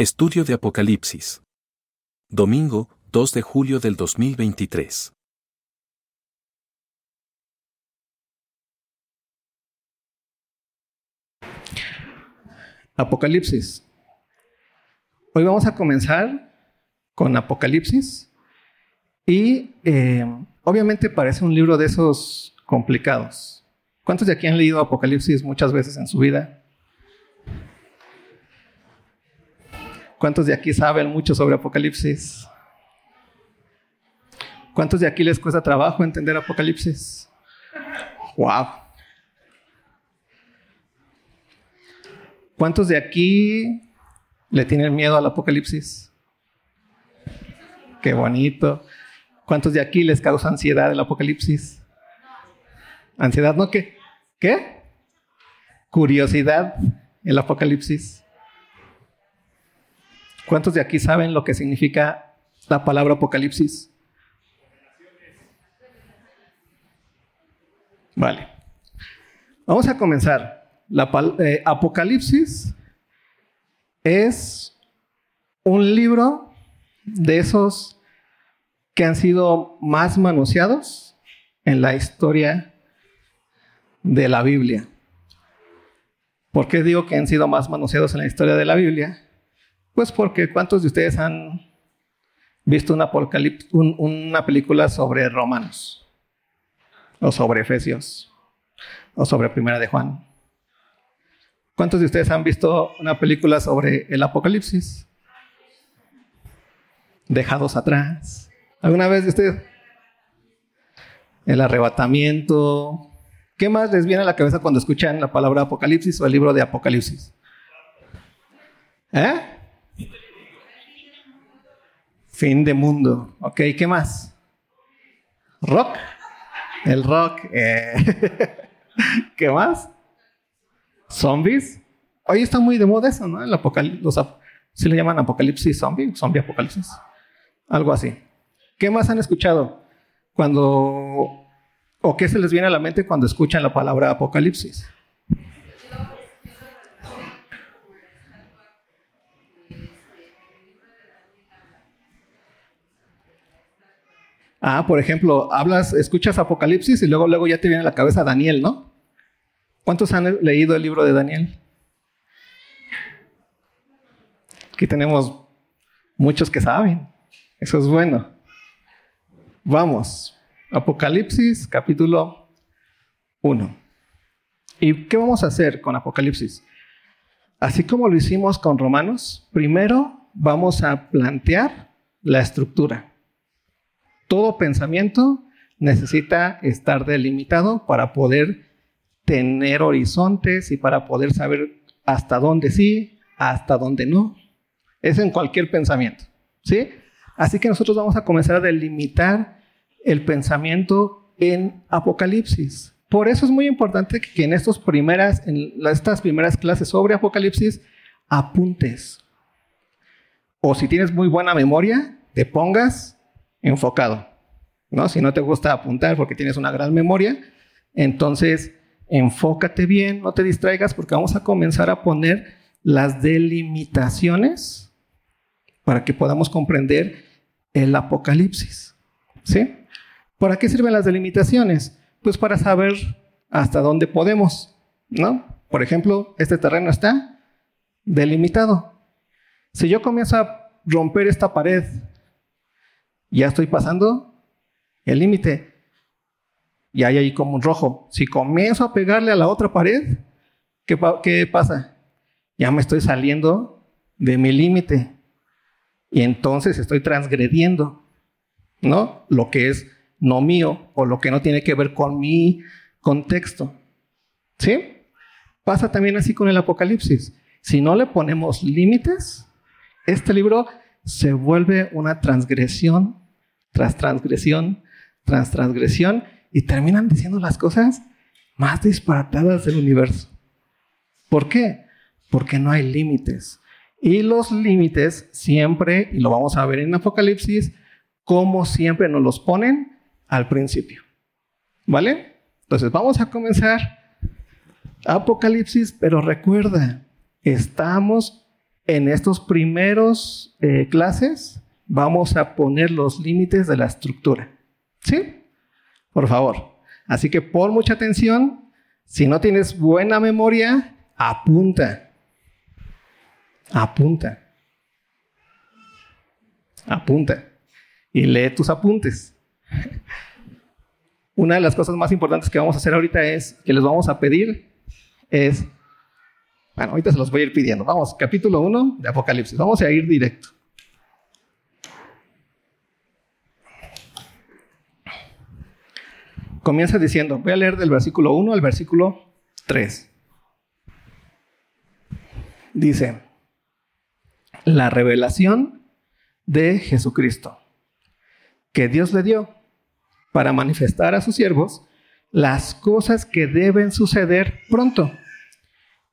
Estudio de Apocalipsis. Domingo, 2 de julio del 2023. Apocalipsis. Hoy vamos a comenzar con Apocalipsis y eh, obviamente parece un libro de esos complicados. ¿Cuántos de aquí han leído Apocalipsis muchas veces en su vida? ¿Cuántos de aquí saben mucho sobre Apocalipsis? ¿Cuántos de aquí les cuesta trabajo entender Apocalipsis? ¡Wow! ¿Cuántos de aquí le tienen miedo al Apocalipsis? Qué bonito. ¿Cuántos de aquí les causa ansiedad el Apocalipsis? Ansiedad, ¿no? ¿Qué? ¿Qué? Curiosidad, el Apocalipsis. ¿Cuántos de aquí saben lo que significa la palabra Apocalipsis? Vale. Vamos a comenzar. La eh, Apocalipsis es un libro de esos que han sido más manoseados en la historia de la Biblia. ¿Por qué digo que han sido más manoseados en la historia de la Biblia? Pues porque ¿cuántos de ustedes han visto una, película sobre Romanos? O sobre Efesios? ¿O sobre Primera de Juan? ¿Cuántos de ustedes han visto una película sobre el Apocalipsis? Dejados atrás. ¿Alguna vez de ustedes? El arrebatamiento. ¿Qué más les viene a la cabeza cuando escuchan la palabra Apocalipsis o el libro de Apocalipsis? ¿Eh? Fin de mundo. Ok, ¿qué más? Rock. El rock. Eh. ¿Qué más? Zombies. Hoy está muy de moda eso, ¿no? El apocalipsis. Si le llaman apocalipsis zombie, zombie apocalipsis. Algo así. ¿Qué más han escuchado cuando o qué se les viene a la mente cuando escuchan la palabra apocalipsis? Ah, por ejemplo, hablas, escuchas Apocalipsis y luego, luego ya te viene a la cabeza Daniel, ¿no? ¿Cuántos han leído el libro de Daniel? Aquí tenemos muchos que saben. Eso es bueno. Vamos. Apocalipsis capítulo 1. ¿Y qué vamos a hacer con Apocalipsis? Así como lo hicimos con Romanos, primero vamos a plantear la estructura. Todo pensamiento necesita estar delimitado para poder tener horizontes y para poder saber hasta dónde sí, hasta dónde no. Es en cualquier pensamiento, ¿sí? Así que nosotros vamos a comenzar a delimitar el pensamiento en Apocalipsis. Por eso es muy importante que en, estos primeras, en estas primeras clases sobre Apocalipsis apuntes. O si tienes muy buena memoria, te pongas enfocado. ¿no? Si no te gusta apuntar porque tienes una gran memoria, entonces enfócate bien, no te distraigas porque vamos a comenzar a poner las delimitaciones para que podamos comprender el Apocalipsis. ¿Sí? ¿Para qué sirven las delimitaciones? Pues para saber hasta dónde podemos, ¿no? Por ejemplo, este terreno está delimitado. Si yo comienzo a romper esta pared, ya estoy pasando el límite. Y hay ahí como un rojo. Si comienzo a pegarle a la otra pared, ¿qué, qué pasa? Ya me estoy saliendo de mi límite. Y entonces estoy transgrediendo, ¿no? Lo que es no mío o lo que no tiene que ver con mi contexto. ¿Sí? Pasa también así con el Apocalipsis. Si no le ponemos límites, este libro se vuelve una transgresión tras transgresión tras transgresión y terminan diciendo las cosas más disparatadas del universo. ¿Por qué? Porque no hay límites. Y los límites siempre, y lo vamos a ver en Apocalipsis, como siempre nos los ponen al principio. ¿Vale? Entonces vamos a comenzar Apocalipsis, pero recuerda, estamos en estos primeros eh, clases vamos a poner los límites de la estructura. ¿Sí? Por favor. Así que pon mucha atención. Si no tienes buena memoria, apunta. Apunta. Apunta. Y lee tus apuntes. Una de las cosas más importantes que vamos a hacer ahorita es, que les vamos a pedir, es, bueno, ahorita se los voy a ir pidiendo. Vamos, capítulo 1 de Apocalipsis. Vamos a ir directo. Comienza diciendo, voy a leer del versículo 1 al versículo 3. Dice, la revelación de Jesucristo que Dios le dio para manifestar a sus siervos las cosas que deben suceder pronto.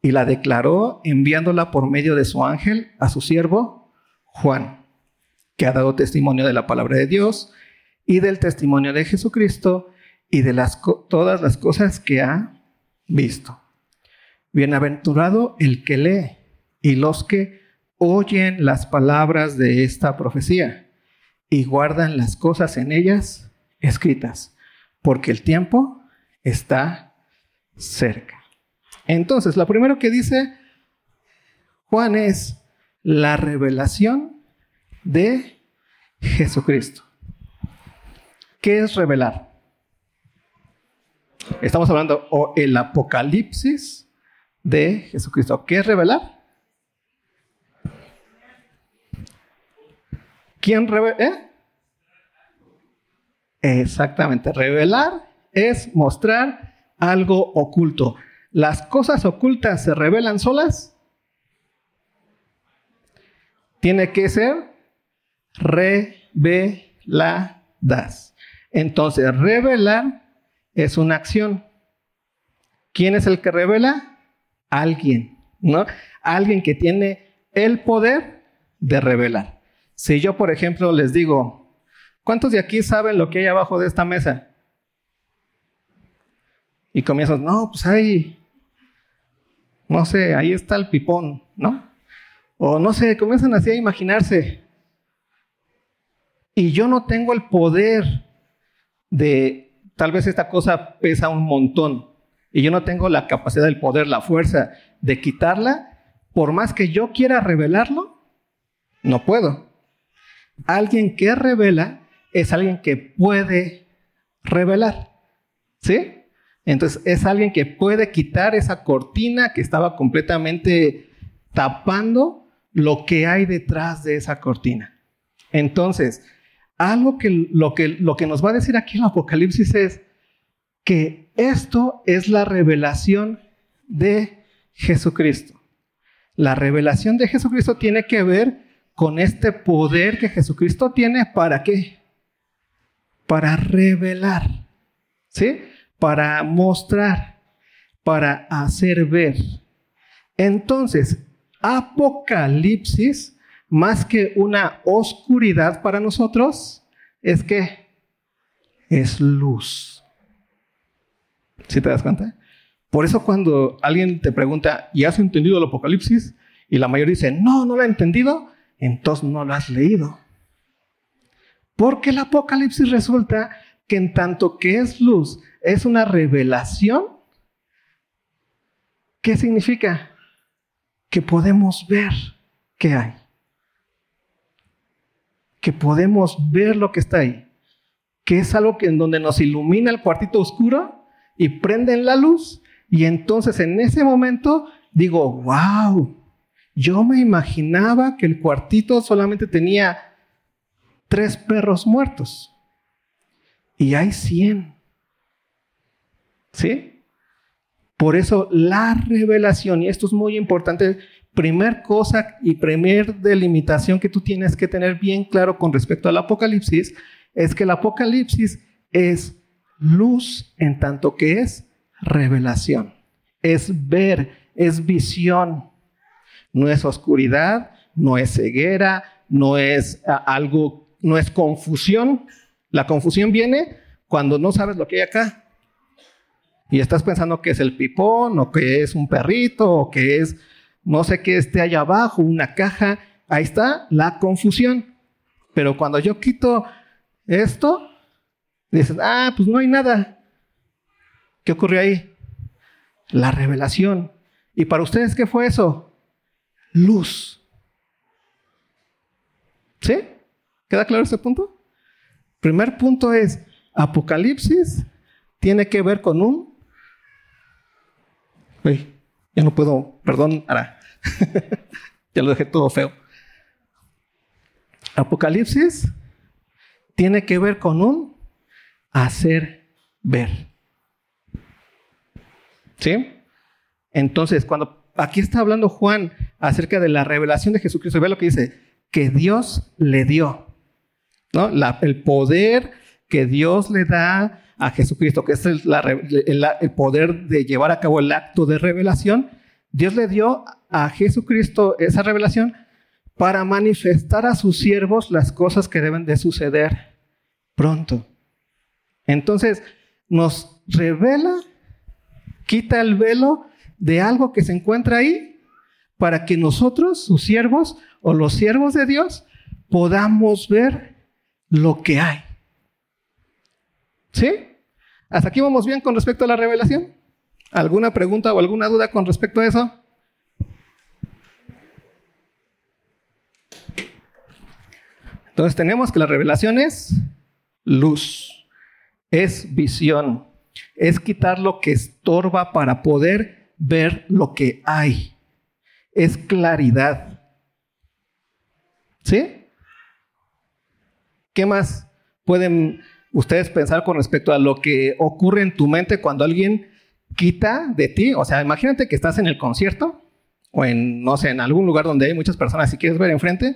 Y la declaró enviándola por medio de su ángel a su siervo Juan, que ha dado testimonio de la palabra de Dios y del testimonio de Jesucristo y de las, todas las cosas que ha visto. Bienaventurado el que lee y los que oyen las palabras de esta profecía y guardan las cosas en ellas escritas, porque el tiempo está cerca. Entonces, lo primero que dice Juan es la revelación de Jesucristo. ¿Qué es revelar? Estamos hablando o el apocalipsis de Jesucristo. ¿Qué es revelar? ¿Quién revela? ¿Eh? Exactamente, revelar es mostrar algo oculto. ¿Las cosas ocultas se revelan solas? Tiene que ser reveladas. Entonces, revelar es una acción. ¿Quién es el que revela? Alguien, ¿no? Alguien que tiene el poder de revelar. Si yo, por ejemplo, les digo, ¿Cuántos de aquí saben lo que hay abajo de esta mesa? Y comienzas, no, pues ahí, no sé, ahí está el pipón, ¿no? O no sé, comienzan así a imaginarse. Y yo no tengo el poder de, tal vez esta cosa pesa un montón, y yo no tengo la capacidad, el poder, la fuerza de quitarla, por más que yo quiera revelarlo, no puedo. Alguien que revela es alguien que puede revelar. ¿Sí? Entonces es alguien que puede quitar esa cortina que estaba completamente tapando lo que hay detrás de esa cortina. Entonces, algo que lo, que lo que nos va a decir aquí el Apocalipsis es que esto es la revelación de Jesucristo. La revelación de Jesucristo tiene que ver con este poder que Jesucristo tiene para qué? para revelar, ¿sí? Para mostrar, para hacer ver. Entonces, Apocalipsis, más que una oscuridad para nosotros, es que es luz. ¿Sí te das cuenta? Por eso cuando alguien te pregunta, ¿y has entendido el Apocalipsis? Y la mayoría dice, no, no lo he entendido, entonces no lo has leído. Porque el Apocalipsis resulta que en tanto que es luz, es una revelación. ¿Qué significa? Que podemos ver qué hay. Que podemos ver lo que está ahí. Que es algo que en donde nos ilumina el cuartito oscuro y prenden la luz. Y entonces en ese momento digo, wow, yo me imaginaba que el cuartito solamente tenía tres perros muertos. Y hay cien. ¿Sí? Por eso la revelación, y esto es muy importante, primer cosa y primer delimitación que tú tienes que tener bien claro con respecto al Apocalipsis, es que el Apocalipsis es luz en tanto que es revelación. Es ver, es visión. No es oscuridad, no es ceguera, no es algo no es confusión. La confusión viene cuando no sabes lo que hay acá. Y estás pensando que es el pipón, o que es un perrito, o que es no sé qué esté allá abajo, una caja, ahí está la confusión. Pero cuando yo quito esto, dices, ah, pues no hay nada. ¿Qué ocurrió ahí? La revelación. ¿Y para ustedes qué fue eso? Luz. ¿Sí? ¿Queda claro ese punto? Primer punto es, Apocalipsis tiene que ver con un... Uy, ya no puedo, perdón, ahora. ya lo dejé todo feo. Apocalipsis tiene que ver con un hacer ver. ¿Sí? Entonces, cuando aquí está hablando Juan acerca de la revelación de Jesucristo, ve lo que dice, que Dios le dio, ¿no? el poder que Dios le da a Jesucristo, que es el, el, poder de llevar a cabo el acto de revelación, Dios le dio a Jesucristo esa revelación para manifestar a sus siervos las cosas que deben de suceder pronto. Entonces, nos revela, quita el velo de algo que se encuentra ahí para que nosotros, sus siervos o los siervos de Dios, podamos ver lo que hay. ¿Sí? ¿Hasta aquí vamos bien con respecto a la revelación? ¿Alguna pregunta o alguna duda con respecto a eso? Entonces tenemos que la revelación es luz, es visión, es quitar lo que estorba para poder ver lo que hay, es claridad. ¿Sí? ¿Qué más pueden ustedes pensar con respecto a lo que ocurre en tu mente cuando alguien quita de ti? O sea, imagínate que estás en el concierto o en, no sé, en algún lugar donde hay muchas personas y quieres ver enfrente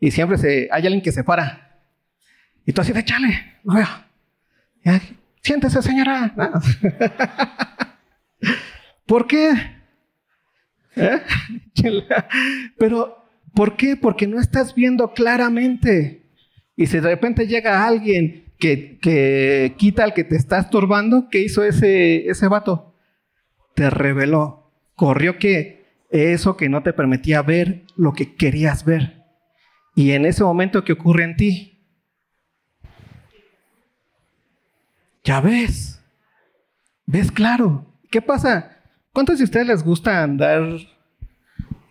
y siempre se, hay alguien que se para. Y tú así de, chale, no veo. siéntese, señora. ¿Por qué? ¿Eh? Pero, ¿por qué? Porque no estás viendo claramente. Y si de repente llega alguien que, que quita al que te está estorbando, ¿qué hizo ese, ese vato? Te reveló. Corrió que eso que no te permitía ver lo que querías ver. Y en ese momento, ¿qué ocurre en ti? Ya ves. ¿Ves claro? ¿Qué pasa? ¿Cuántos de ustedes les gusta andar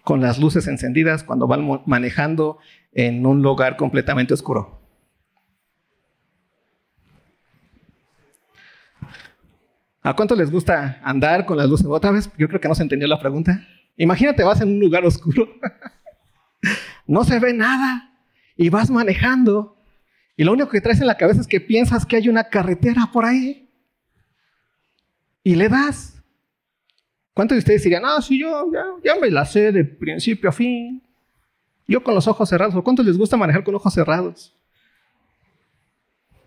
con las luces encendidas cuando van manejando en un lugar completamente oscuro? ¿A cuántos les gusta andar con las luces? Otra vez, yo creo que no se entendió la pregunta. Imagínate, vas en un lugar oscuro no se ve nada y vas manejando y lo único que traes en la cabeza es que piensas que hay una carretera por ahí y le das. ¿Cuántos de ustedes dirían, no, si yo ya, me la sé de principio a fin? Yo con los ojos cerrados. ¿O cuántos les gusta manejar con ojos cerrados?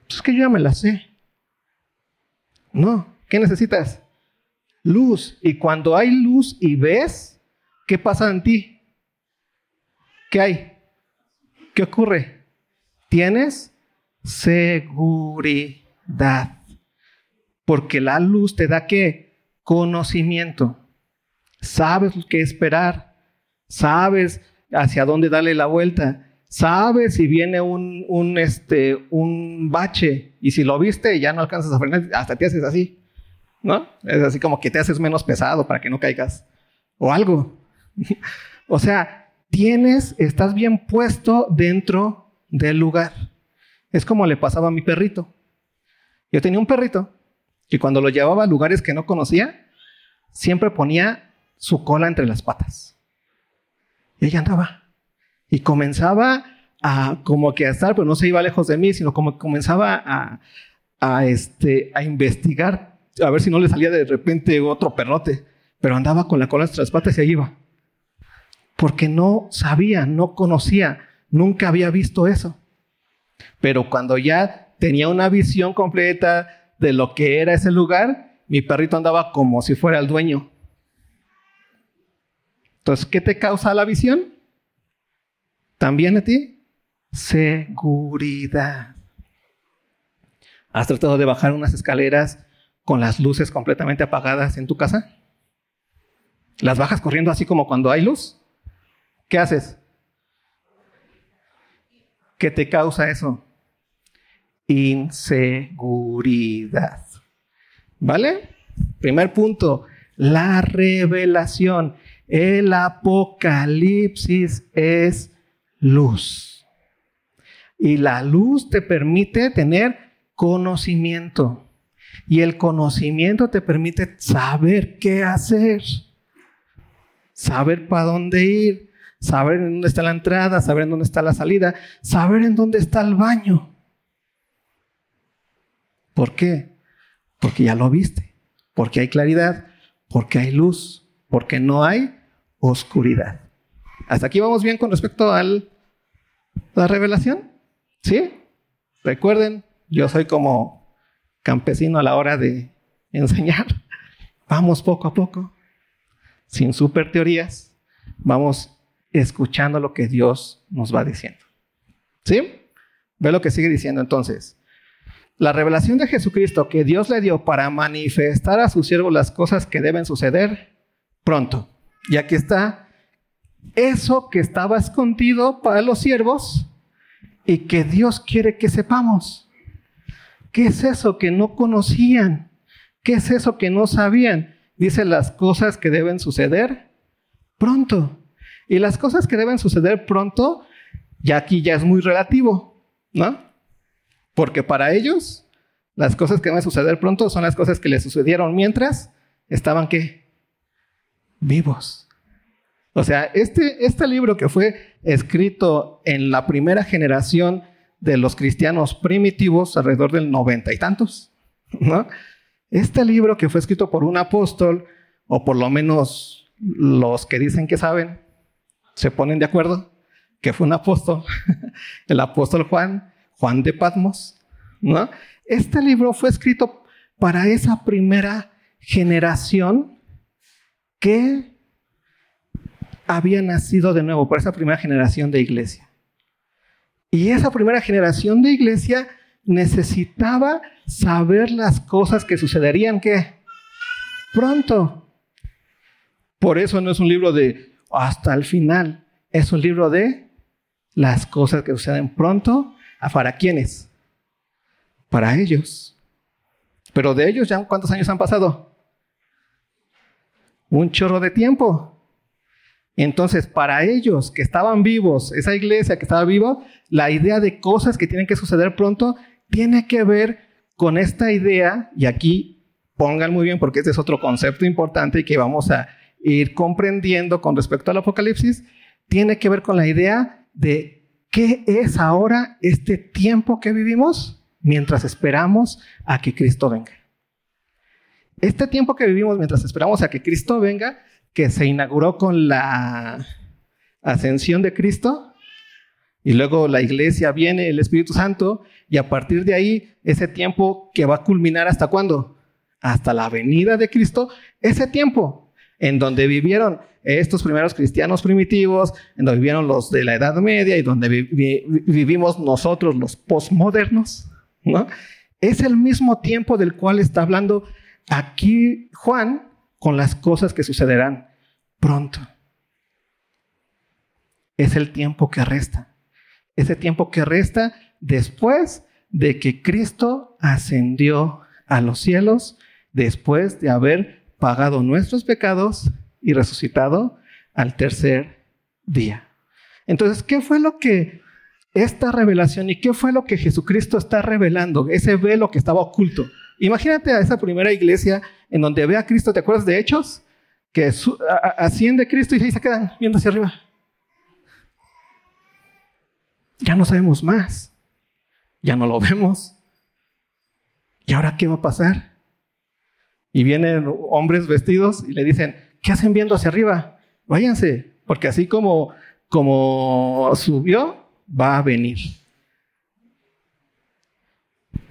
Pues es que yo ya me la sé. No, ¿qué necesitas? Luz. Y cuando hay luz y ves, ¿qué pasa en ti? ¿Qué hay? ¿Qué ocurre? Tienes seguridad. Porque la luz te da qué? Conocimiento. Sabes qué esperar. Sabes hacia dónde darle la vuelta. Sabes si viene un, un, este, un bache y si lo viste ya no alcanzas a frenar, hasta te haces así. ¿No? Es así como que te haces menos pesado para que no caigas. O algo. o sea, tienes, estás bien puesto dentro del lugar. Es como le pasaba a mi perrito. Yo tenía un perrito que cuando lo llevaba a lugares que no conocía, siempre ponía su cola entre las patas. Y ella andaba. Y comenzaba a como que a estar, pero no se iba lejos de mí, sino como comenzaba a, a, este, a investigar, a ver si no le salía de repente otro perrote. Pero andaba con la cola entre las patas y ahí iba porque no sabía, no conocía, nunca había visto eso. Pero cuando ya tenía una visión completa de lo que era ese lugar, mi perrito andaba como si fuera el dueño. Entonces, ¿qué te causa la visión? También a ti, seguridad. ¿Has tratado de bajar unas escaleras con las luces completamente apagadas en tu casa? Las bajas corriendo así como cuando hay luz. ¿Qué haces? ¿Qué te causa eso? Inseguridad. ¿Vale? Primer punto, la revelación. El apocalipsis es luz. Y la luz te permite tener conocimiento. Y el conocimiento te permite saber qué hacer. Saber para dónde ir. Saber en dónde está la entrada, saber en dónde está la salida, saber en dónde está el baño. ¿Por qué? Porque ya lo viste. Porque hay claridad, porque hay luz, porque no hay oscuridad. ¿Hasta aquí vamos bien con respecto a la revelación? ¿Sí? Recuerden, yo soy como campesino a la hora de enseñar. Vamos poco a poco, sin super teorías, vamos escuchando lo que Dios nos va diciendo. ¿Sí? Ve lo que sigue diciendo entonces. La revelación de Jesucristo que Dios le dio para manifestar a sus siervos las cosas que deben suceder pronto. Y aquí está eso que estaba escondido para los siervos y que Dios quiere que sepamos. ¿Qué es eso que no conocían? ¿Qué es eso que no sabían? Dice las cosas que deben suceder pronto. Y las cosas que deben suceder pronto, ya aquí ya es muy relativo, ¿no? Porque para ellos, las cosas que a suceder pronto son las cosas que les sucedieron mientras estaban qué? Vivos. O sea, este, este libro que fue escrito en la primera generación de los cristianos primitivos, alrededor del noventa y tantos, ¿no? Este libro que fue escrito por un apóstol, o por lo menos los que dicen que saben, se ponen de acuerdo, que fue un apóstol, el apóstol Juan, Juan de Patmos, ¿no? Este libro fue escrito para esa primera generación que había nacido de nuevo, para esa primera generación de iglesia. Y esa primera generación de iglesia necesitaba saber las cosas que sucederían que pronto. Por eso no es un libro de hasta el final, es un libro de las cosas que suceden pronto ¿Para quiénes? Para ellos. Pero de ellos ya cuántos años han pasado? Un chorro de tiempo. Entonces, para ellos que estaban vivos, esa iglesia que estaba viva, la idea de cosas que tienen que suceder pronto tiene que ver con esta idea, y aquí pongan muy bien porque este es otro concepto importante y que vamos a ir comprendiendo con respecto al Apocalipsis, tiene que ver con la idea de ¿Qué es ahora este tiempo que vivimos mientras esperamos a que Cristo venga? Este tiempo que vivimos mientras esperamos a que Cristo venga, que se inauguró con la ascensión de Cristo, y luego la iglesia viene, el Espíritu Santo, y a partir de ahí, ese tiempo que va a culminar hasta cuándo? Hasta la venida de Cristo, ese tiempo en donde vivieron estos primeros cristianos primitivos, en donde vivieron los de la Edad Media y donde vivimos nosotros los postmodernos, ¿no? Es el mismo tiempo del cual está hablando aquí Juan con las cosas que sucederán pronto. Es el tiempo que resta. Ese tiempo que resta después de que Cristo ascendió a los cielos, después de haber pagado nuestros pecados y resucitado al tercer día. Entonces, ¿qué fue lo que esta revelación y qué fue lo que Jesucristo está revelando? Ese velo que estaba oculto. Imagínate a esa primera iglesia en donde ve a Cristo, ¿te acuerdas de Hechos? Que asciende Cristo y ahí se quedan viendo hacia arriba. Ya no sabemos más. Ya no lo vemos. ¿Y ahora qué va a pasar? Y vienen hombres vestidos y le dicen, ¿qué hacen viendo hacia arriba? Váyanse, porque así como, como subió, va a venir.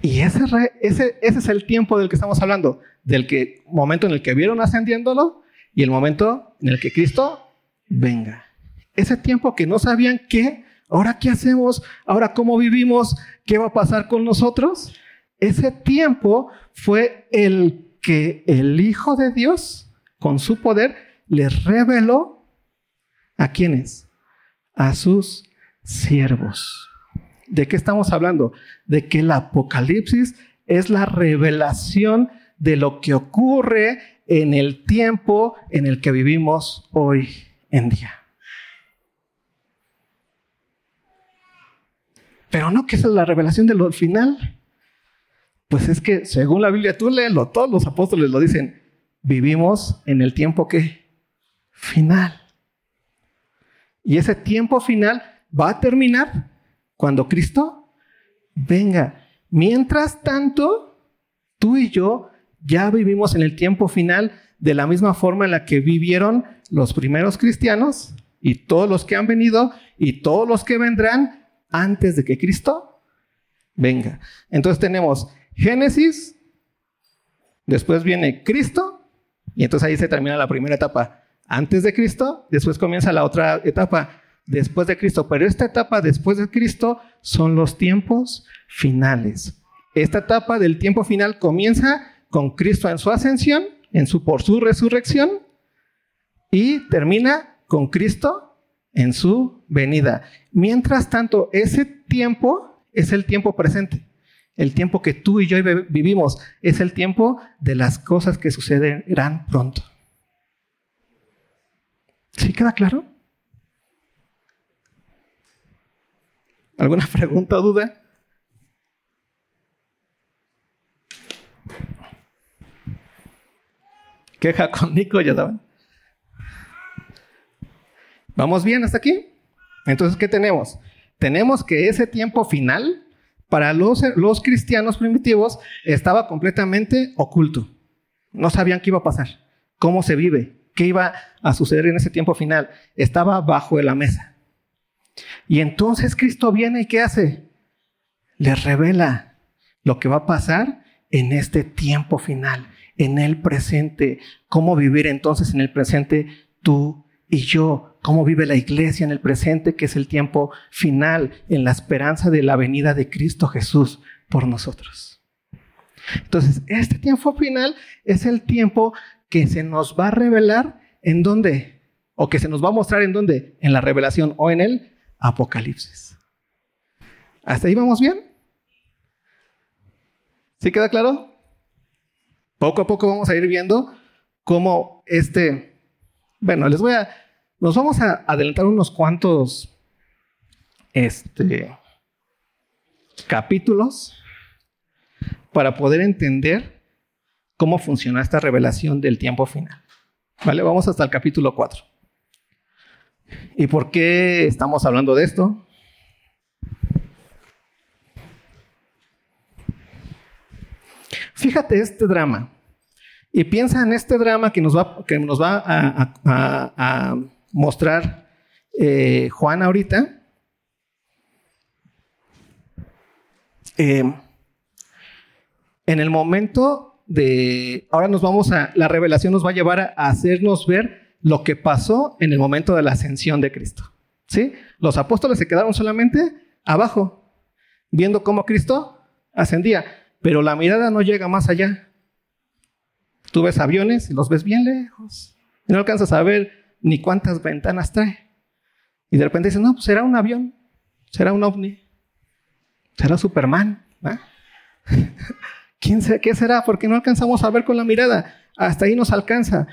Y ese, ese, ese es el tiempo del que estamos hablando, del que, momento en el que vieron ascendiéndolo y el momento en el que Cristo venga. Ese tiempo que no sabían qué, ahora qué hacemos, ahora cómo vivimos, qué va a pasar con nosotros. Ese tiempo fue el que el Hijo de Dios con su poder, les reveló a quienes? A sus siervos. ¿De qué estamos hablando? De que el Apocalipsis es la revelación de lo que ocurre en el tiempo en el que vivimos hoy en día. Pero no que es la revelación de lo final. Pues es que según la Biblia, tú léelo, todos los apóstoles lo dicen, vivimos en el tiempo que final. Y ese tiempo final va a terminar cuando Cristo venga. Mientras tanto, tú y yo ya vivimos en el tiempo final de la misma forma en la que vivieron los primeros cristianos y todos los que han venido y todos los que vendrán antes de que Cristo venga. Entonces tenemos Génesis, después viene Cristo y entonces ahí se termina la primera etapa antes de Cristo, después comienza la otra etapa después de Cristo. Pero esta etapa después de Cristo son los tiempos finales. Esta etapa del tiempo final comienza con Cristo en su ascensión, en su, por su resurrección, y termina con Cristo en su venida. Mientras tanto, ese tiempo es el tiempo presente. El tiempo que tú y yo vivimos es el tiempo de las cosas que sucederán pronto. ¿Sí queda claro? ¿Alguna pregunta o duda? Queja con Nico, ya saben. ¿Vamos bien hasta aquí? Entonces, ¿qué tenemos? Tenemos que ese tiempo final para los, cristianos primitivos estaba completamente oculto. No sabían qué iba a pasar, cómo se vive, qué iba a suceder en ese tiempo final. Estaba bajo la mesa. Y entonces Cristo viene y ¿qué hace? Les revela lo que va a pasar en este tiempo final, en el presente. ¿Cómo vivir entonces en el presente tú y yo? ¿Cómo vive la iglesia en el presente, que es el tiempo final, en la esperanza de la venida de Cristo Jesús por nosotros? Entonces, este tiempo final es el tiempo que se nos va a revelar en dónde, o que se nos va a mostrar en dónde, en la revelación o en el Apocalipsis. ¿Hasta ahí vamos bien? ¿Sí queda claro? Poco a poco vamos a ir viendo cómo este, bueno, les voy a, nos vamos a adelantar unos cuantos, este, capítulos para poder entender cómo funciona esta revelación del tiempo final. ¿Vale? Vamos hasta el capítulo 4. ¿Y por qué estamos hablando de esto? Fíjate este drama y piensa en este drama que nos va, que nos va a, mostrar eh, Juan ahorita. Eh, en el momento de, ahora nos vamos a, la revelación nos va a llevar a hacernos ver lo que pasó en el momento de la ascensión de Cristo. ¿Sí? Los apóstoles se quedaron solamente abajo, viendo cómo Cristo ascendía, pero la mirada no llega más allá. Tú ves aviones y los ves bien lejos. Y no alcanzas a ver ni cuántas ventanas trae. Y de repente dices, no, pues será un avión, será un ovni, será Superman. ¿Quién ¿Qué será? Porque no alcanzamos a ver con la mirada. Hasta ahí nos alcanza.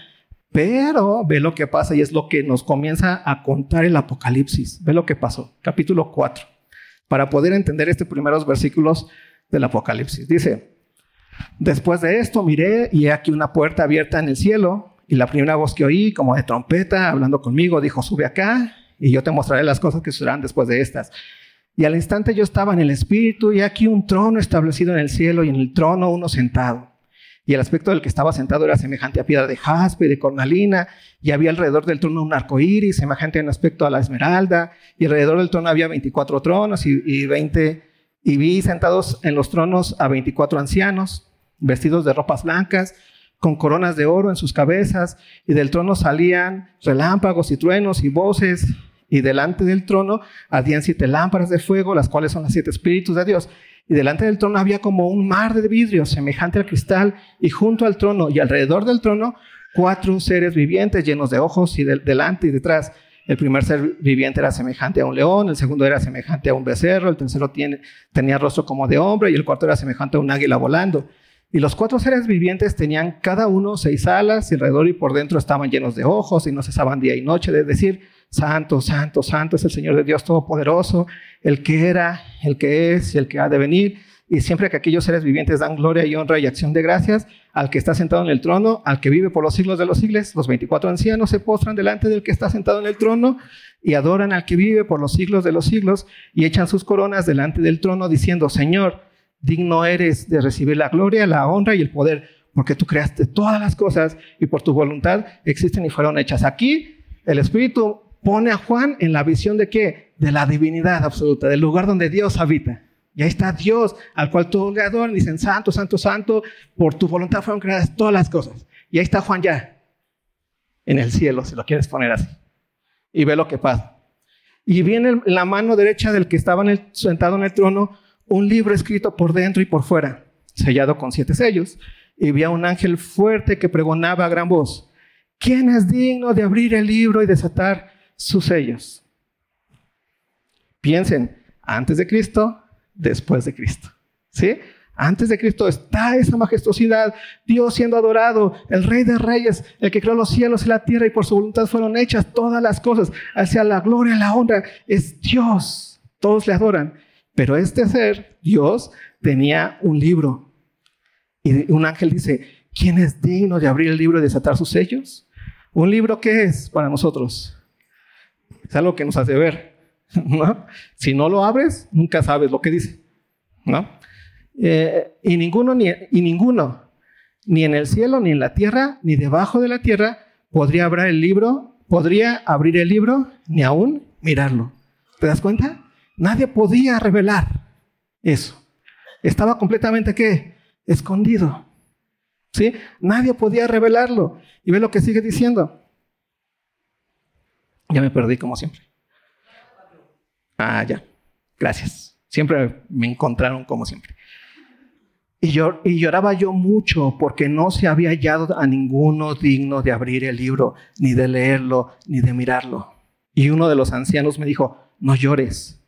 Pero ve lo que pasa y es lo que nos comienza a contar el Apocalipsis. Ve lo que pasó, capítulo 4, para poder entender estos primeros versículos del Apocalipsis. Dice, después de esto miré y he aquí una puerta abierta en el cielo y la primera voz que oí, como de trompeta, hablando conmigo, dijo, sube acá y yo te mostraré las cosas que sucederán después de estas. Y al instante yo estaba en el Espíritu y aquí un trono establecido en el cielo y en el trono uno sentado y el aspecto del que estaba sentado era semejante a piedra de jaspe de cornalina, y había alrededor del trono un arco iris, semejante en aspecto a la esmeralda, y alrededor del trono había 24 tronos y, y 20, y vi sentados en los tronos a 24 ancianos, vestidos de ropas blancas, con coronas de oro en sus cabezas, y del trono salían relámpagos y truenos y voces, y delante del trono ardían siete lámparas de fuego, las cuales son las siete espíritus de Dios. Y delante del trono había como un mar de vidrio semejante al cristal, y junto al trono y alrededor del trono, cuatro seres vivientes llenos de ojos y delante y detrás. El primer ser viviente era semejante a un león, el segundo era semejante a un becerro, el tercero tenía rostro como de hombre y el cuarto era semejante a un águila volando. Y los cuatro seres vivientes tenían cada uno seis alas y alrededor y por dentro estaban llenos de ojos y no cesaban día y noche de decir, Santo, Santo, Santo es el Señor de Dios Todopoderoso, el que era, el que es y el que ha de venir. Y siempre que aquellos seres vivientes dan gloria y honra y acción de gracias al que está sentado en el trono, al que vive por los siglos de los siglos, los 24 ancianos se postran delante del que está sentado en el trono y adoran al que vive por los siglos de los siglos y echan sus coronas delante del trono diciendo, Señor, digno eres de recibir la gloria, la honra y el poder, porque tú creaste todas las cosas y por tu voluntad existen y fueron hechas. Aquí el Espíritu pone a Juan en la visión de qué? De la divinidad absoluta, del lugar donde Dios habita. Y ahí está Dios, al cual todos le adoran, dicen, santo, santo, santo, por tu voluntad fueron creadas todas las cosas. Y ahí está Juan ya, en el cielo, si lo quieres poner así. Y ve lo que pasa. Y viene en la mano derecha del que estaba sentado en el trono un libro escrito por dentro y por fuera, sellado con siete sellos. Y vi a un ángel fuerte que pregonaba a gran voz, ¿quién es digno de abrir el libro y desatar sus sellos. Piensen, antes de Cristo, después de Cristo. ¿Sí? Antes de Cristo está esa majestuosidad, Dios siendo adorado, el Rey de Reyes, el que creó los cielos y la tierra y por su voluntad fueron hechas todas las cosas, hacia la gloria y la honra. Es Dios, todos le adoran. Pero este ser, Dios, tenía un libro. Y un ángel dice, ¿quién es digno de abrir el libro y desatar sus sellos? ¿Un libro qué es para nosotros? Es algo que nos hace ver. Si no lo abres, nunca sabes lo que dice. ¿no? Eh, y ninguno, ni, y ninguno, ni en el cielo, ni en la tierra, ni debajo de la tierra, podría abrir el libro, podría abrir el libro, ni aún mirarlo. ¿Te das cuenta? Nadie podía revelar eso. Estaba completamente qué? Escondido. ¿Sí? Nadie podía revelarlo. Y ve lo que sigue diciendo. Ya me perdí como siempre. Ah, ya. Gracias. Siempre me encontraron como siempre. Y, y lloraba yo mucho porque no se había hallado a ninguno digno de abrir el libro, ni de leerlo, ni de mirarlo. Y uno de los ancianos me dijo, no llores,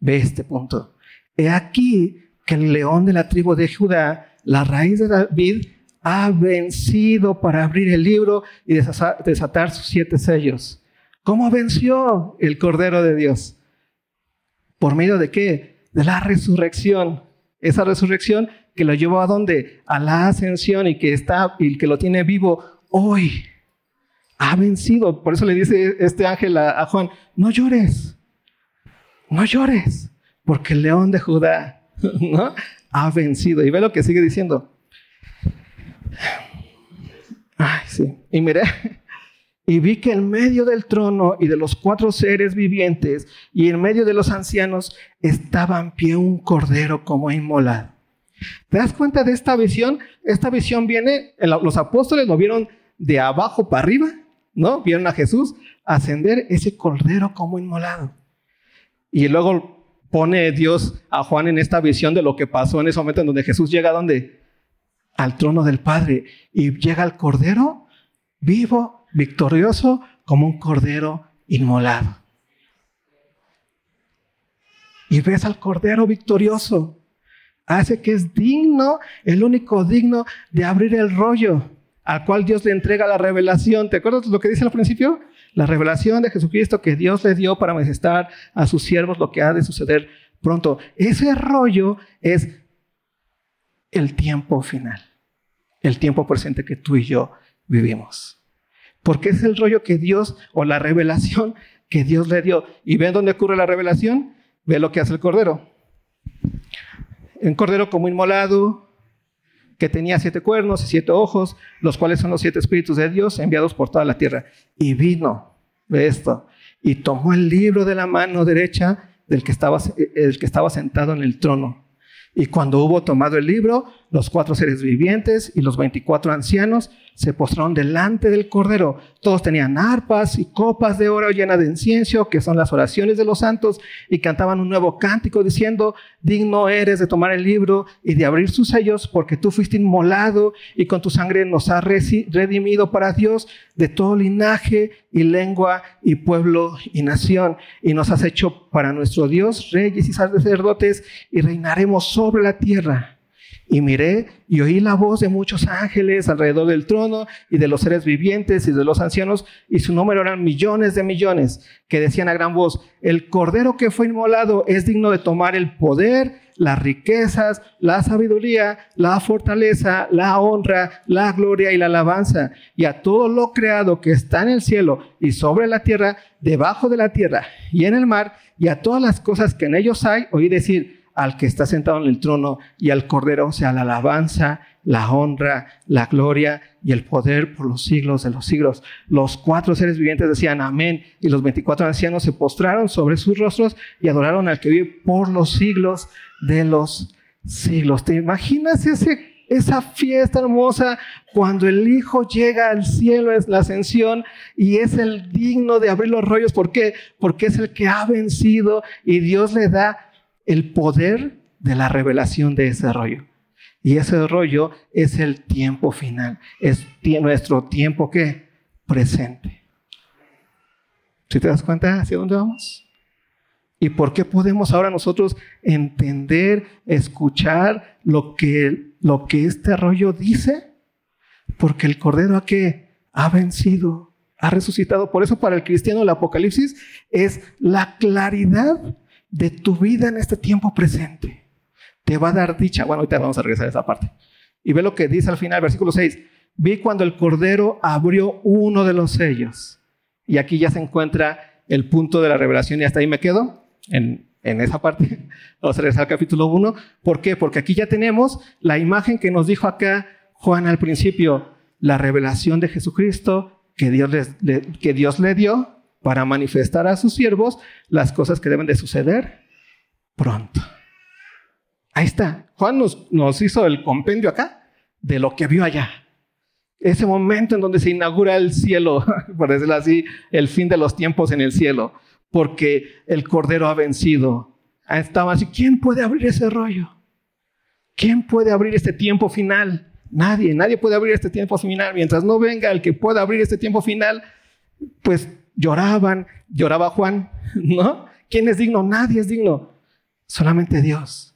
ve este punto. He aquí que el león de la tribu de Judá, la raíz de David, ha vencido para abrir el libro y desatar sus siete sellos. ¿Cómo venció el Cordero de Dios? ¿Por medio de qué? De la resurrección. Esa resurrección que lo llevó a dónde? A la ascensión y que está y que lo tiene vivo hoy. Ha vencido. Por eso le dice este ángel a, Juan, no llores. No llores, porque el león de Judá ¿no? ha vencido. Y ve lo que sigue diciendo. Ay, sí. Y mire, y vi que en medio del trono y de los cuatro seres vivientes y en medio de los ancianos estaba en pie un cordero como inmolado. ¿Te das cuenta de esta visión? Esta visión viene, los apóstoles lo vieron de abajo para arriba, ¿no? Vieron a Jesús ascender ese cordero como inmolado. Y luego pone Dios a Juan en esta visión de lo que pasó en ese momento en donde Jesús llega a donde? Al trono del Padre y llega al cordero vivo victorioso como un cordero inmolado. Y ves al cordero victorioso. Hace que es digno, el único digno de abrir el rollo al cual Dios le entrega la revelación. ¿Te acuerdas lo que dice al principio? La revelación de Jesucristo que Dios le dio para manifestar a sus siervos lo que ha de suceder pronto. Ese rollo es el tiempo final, el tiempo presente que tú y yo vivimos. Porque es el rollo que Dios, o la revelación que Dios le dio. ¿Y ven dónde ocurre la revelación? Ve lo que hace el cordero. Un cordero como inmolado, que tenía siete cuernos y siete ojos, los cuales son los siete espíritus de Dios enviados por toda la tierra. Y vino, ve esto, y tomó el libro de la mano derecha del que estaba, que estaba sentado en el trono. Y cuando hubo tomado el libro, los cuatro seres vivientes y los veinticuatro ancianos se postraron delante del Cordero. Todos tenían arpas y copas de oro llenas de incienso, que son las oraciones de los santos, y cantaban un nuevo cántico diciendo, digno eres de tomar el libro y de abrir sus sellos, porque tú fuiste inmolado y con tu sangre nos has redimido para Dios de todo linaje y lengua y pueblo y nación, y nos has hecho para nuestro Dios reyes y sacerdotes, y reinaremos sobre la tierra. Y miré y oí la voz de muchos ángeles alrededor del trono y de los seres vivientes y de los ancianos, y su número eran millones de millones, que decían a gran voz, el cordero que fue inmolado es digno de tomar el poder, las riquezas, la sabiduría, la fortaleza, la honra, la gloria y la alabanza, y a todo lo creado que está en el cielo y sobre la tierra, debajo de la tierra y en el mar, y a todas las cosas que en ellos hay, oí decir, al que está sentado en el trono y al Cordero sea la alabanza, la honra, la gloria y el poder por los siglos de los siglos. Los cuatro seres vivientes decían amén y los veinticuatro ancianos se postraron sobre sus rostros y adoraron al que vive por los siglos de los siglos. ¿Te imaginas esa fiesta hermosa cuando el Hijo llega al cielo, es la ascensión y es el digno de abrir los rollos? ¿Por qué? Porque es el que ha vencido y Dios le da el poder de la revelación de ese rollo. Y ese rollo es el tiempo final, es nuestro tiempo que presente. ¿Si te das cuenta hacia dónde vamos? ¿Y por qué podemos ahora nosotros entender, escuchar lo que, lo que este rollo dice? Porque el Cordero a que ha vencido, ha resucitado. Por eso para el cristiano el Apocalipsis es la claridad de tu vida en este tiempo presente. Te va a dar dicha. Bueno, ahorita vamos a regresar a esa parte. Y ve lo que dice al final, versículo 6. Vi cuando el Cordero abrió uno de los sellos. Y aquí ya se encuentra el punto de la revelación y hasta ahí me quedo en, en esa parte. Vamos a regresar al capítulo 1. ¿Por qué? Porque aquí ya tenemos la imagen que nos dijo acá Juan al principio, la revelación de Jesucristo que Dios, que Dios le dio para manifestar a sus siervos las cosas que deben de suceder pronto. Ahí está. Juan nos, hizo el compendio acá de lo que vio allá. Ese momento en donde se inaugura el cielo, por decirlo así, el fin de los tiempos en el cielo, porque el Cordero ha vencido. Estaba así, ¿quién puede abrir ese rollo? ¿Quién puede abrir este tiempo final? Nadie, nadie puede abrir este tiempo final. Mientras no venga el que pueda abrir este tiempo final, pues lloraban, lloraba Juan, ¿no? ¿Quién es digno? Nadie es digno, solamente Dios.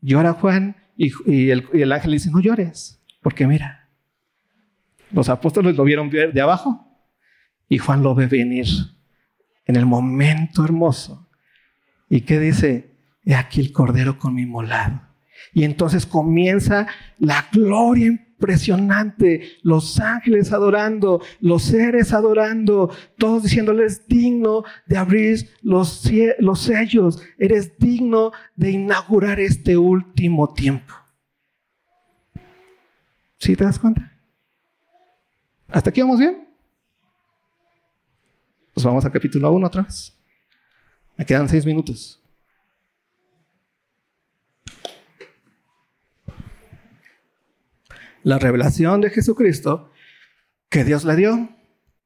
Llora Juan y, el, y el ángel dice, no llores, porque mira, los apóstoles lo vieron de abajo y Juan lo ve venir en el momento hermoso. ¿Y qué dice? He aquí el cordero con mi molado. Y entonces comienza la gloria impresionante, los ángeles adorando, los seres adorando, todos diciéndoles digno de abrir los, los sellos, eres digno de inaugurar este último tiempo. ¿Sí te das cuenta? ¿Hasta aquí vamos bien? Pues vamos al capítulo 1 otra vez. Me quedan seis minutos. La revelación de Jesucristo que Dios le dio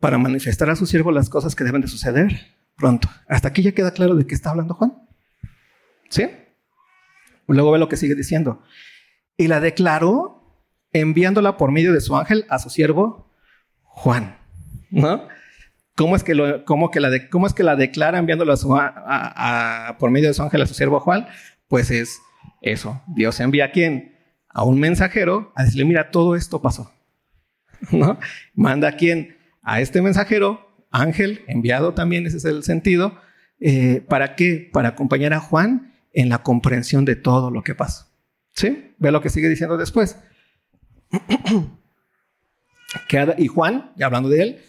para manifestar a su siervo las cosas que deben de suceder pronto. Hasta aquí ya queda claro de qué está hablando Juan. ¿Sí? Luego ve lo que sigue diciendo. Y la declaró enviándola por medio de su ángel a su siervo Juan. ¿No? ¿Cómo es que, que, la, cómo es que la declara enviándola por medio de su ángel a su siervo Juan? Pues es eso. Dios envía a quién? A un mensajero a decirle, mira, todo esto pasó. ¿No? Manda a quien, a este mensajero, ángel, enviado también, ese es el sentido, eh, ¿para qué? Para acompañar a Juan en la comprensión de todo lo que pasó. ¿Sí? Ve lo que sigue diciendo después. y Juan, ya hablando de él,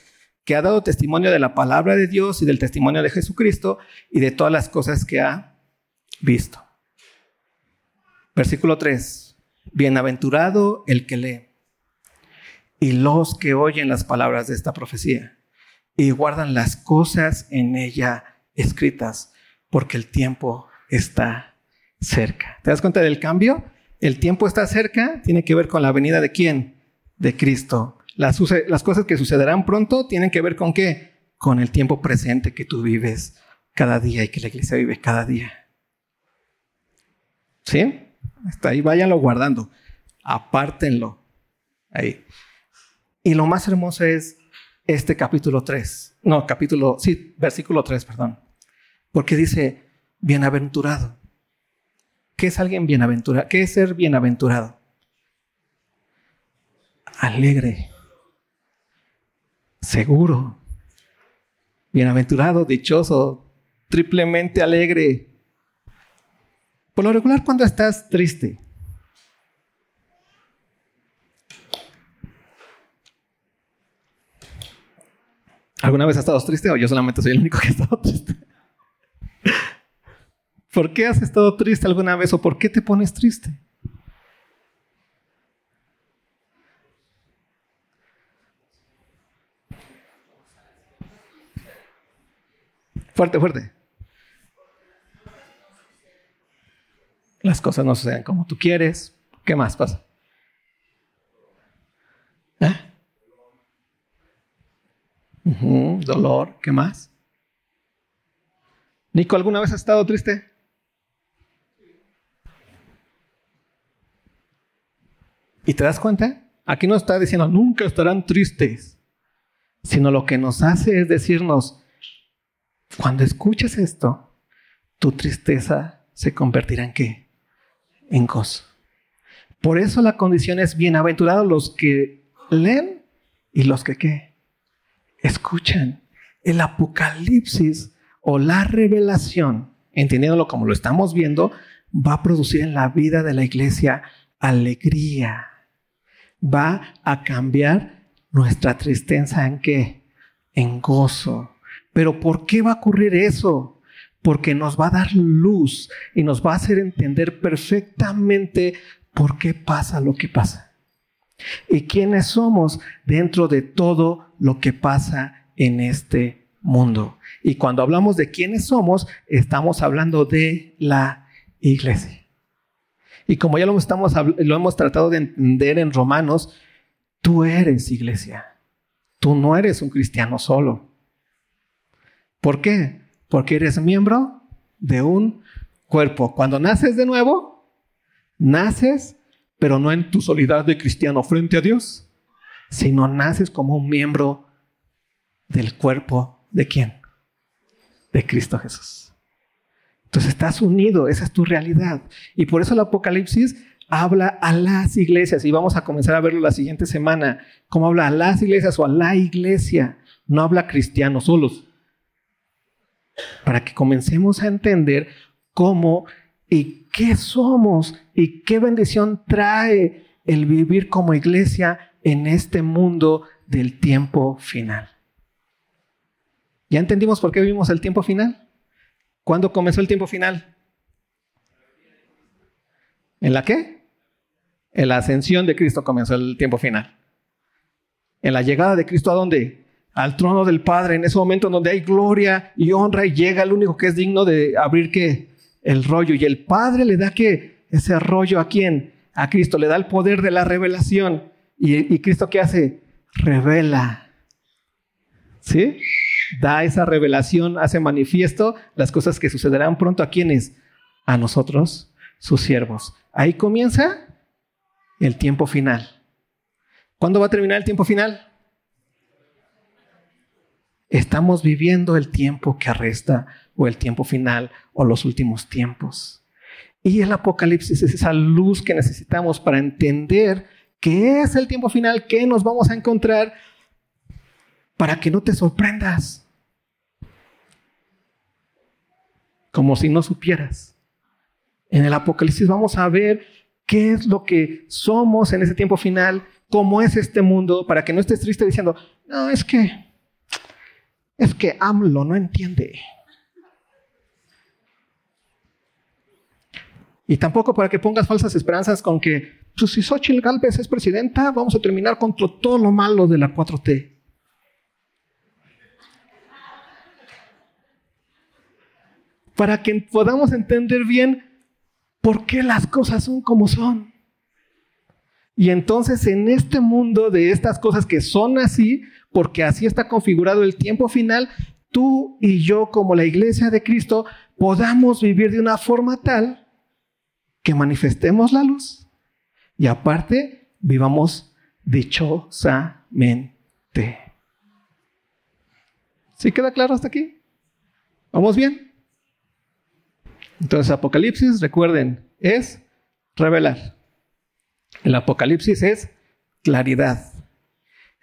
que ha dado testimonio de la palabra de Dios y del testimonio de Jesucristo y de todas las cosas que ha visto. Versículo 3. Bienaventurado el que lee y los que oyen las palabras de esta profecía y guardan las cosas en ella escritas, porque el tiempo está cerca. ¿Te das cuenta del cambio? el tiempo está cerca, tiene que ver con la venida de quién? De Cristo. Las, cosas que sucederán pronto tienen que ver con qué? Con el tiempo presente que tú vives cada día y que la iglesia vive cada día. ¿Sí? Hasta ahí váyanlo guardando. Apártenlo. Ahí. Y lo más hermoso es este capítulo 3. No, capítulo, sí, versículo 3, perdón. Porque dice, bienaventurado. ¿Qué es alguien bienaventurado? ¿Qué es ser bienaventurado? Alegre, seguro, bienaventurado, dichoso, triplemente alegre. Por lo regular, cuando estás triste, ¿Alguna vez has estado triste o yo solamente soy el único que ha estado triste? ¿Por qué has estado triste alguna vez o por qué te pones triste? Fuerte, fuerte. Las cosas no suceden como tú quieres. ¿Qué más pasa? ¿Eh? dolor, ¿qué más? Nico, ¿alguna vez has estado triste? ¿Y te das cuenta? Aquí no está diciendo nunca estarán tristes, sino lo que nos hace es decirnos, cuando escuches esto, tu tristeza se convertirá en qué? En gozo. Por eso la condición es bienaventurados los que leen y los que qué? Escuchan. El apocalipsis o la revelación, entendiéndolo como lo estamos viendo, va a producir en la vida de la iglesia alegría, va a cambiar nuestra tristeza en qué? En gozo. Pero ¿por qué va a ocurrir eso? Porque nos va a dar luz y nos va a hacer entender perfectamente por qué pasa lo que pasa. Y quiénes somos dentro de todo lo que pasa en este mundo. Y cuando hablamos de quiénes somos, estamos hablando de la iglesia. Y como ya lo, estamos, lo hemos tratado de entender en Romanos, tú eres iglesia. Tú no eres un cristiano solo. ¿Por qué? Porque eres miembro de un cuerpo. Cuando naces de nuevo, naces, pero no en tu soledad de cristiano frente a Dios, sino naces como un miembro del cuerpo de quién? De Cristo Jesús. Entonces estás unido, esa es tu realidad. Y por eso el Apocalipsis habla a las iglesias y vamos a comenzar a verlo la siguiente semana, cómo habla a las iglesias o a la iglesia, no habla cristianos solos. Para que comencemos a entender cómo y qué somos y qué bendición trae el vivir como iglesia en este mundo del tiempo final. ¿Ya entendimos por qué vivimos el tiempo final? ¿Cuándo comenzó el tiempo final? ¿En la qué? En la ascensión de Cristo comenzó el tiempo final. En la llegada de Cristo a dónde? Al trono del Padre, en ese momento donde hay gloria y honra y llega el único que es digno de abrir qué? El rollo. Y el Padre le da qué? Ese rollo a quién? A Cristo. Le da el poder de la revelación. ¿Y, y Cristo qué hace? Revela. ¿Sí? da esa revelación, hace manifiesto las cosas que sucederán pronto a quienes, a nosotros, sus siervos. Ahí comienza el tiempo final. ¿Cuándo va a terminar el tiempo final? Estamos viviendo el tiempo que arresta o el tiempo final o los últimos tiempos. Y el Apocalipsis es esa luz que necesitamos para entender qué es el tiempo final, qué nos vamos a encontrar para que no te sorprendas. Como si no supieras. En el Apocalipsis vamos a ver qué es lo que somos en ese tiempo final, cómo es este mundo, para que no estés triste diciendo, no, es que, es que AMLO no entiende. Y tampoco para que pongas falsas esperanzas con que, pues si Xochitl Galvez es presidenta, vamos a terminar contra todo lo malo de la 4T. para que podamos entender bien por qué las cosas son como son. Y entonces en este mundo de estas cosas que son así, porque así está configurado el tiempo final, tú y yo como la iglesia de Cristo podamos vivir de una forma tal que manifestemos la luz y aparte vivamos dichosamente. ¿Sí queda claro hasta aquí? ¿Vamos bien? Entonces, Apocalipsis, recuerden, es revelar. El Apocalipsis es claridad.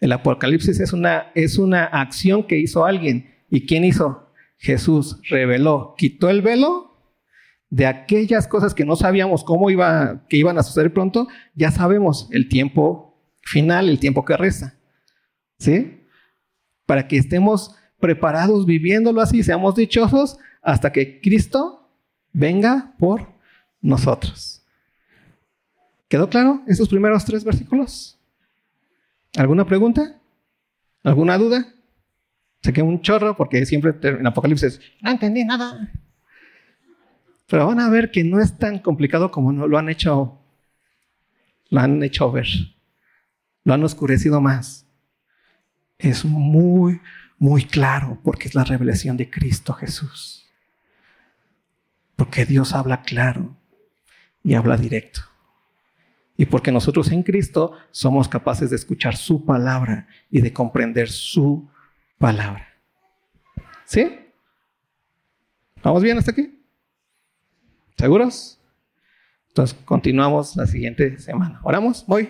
El Apocalipsis es una, es una acción que hizo alguien. ¿Y quién hizo? Jesús reveló, quitó el velo de aquellas cosas que no sabíamos cómo iba, que iban a suceder pronto, ya sabemos el tiempo final, el tiempo que resta. ¿Sí? Para que estemos preparados viviéndolo así, seamos dichosos hasta que Cristo venga por nosotros. ¿Quedó claro esos primeros tres versículos? ¿Alguna pregunta? ¿Alguna duda? Saqué un chorro porque siempre en Apocalipsis no entendí nada. Pero van a ver que no es tan complicado como lo han hecho, lo han hecho ver. Lo han oscurecido más. Es muy, muy claro porque es la revelación de Cristo Jesús. Porque Dios habla claro y habla directo. Y porque nosotros en Cristo somos capaces de escuchar su palabra y de comprender su palabra. ¿Sí? ¿Vamos bien hasta aquí? ¿Seguros? Entonces continuamos la siguiente semana. ¿Oramos? ¿Voy?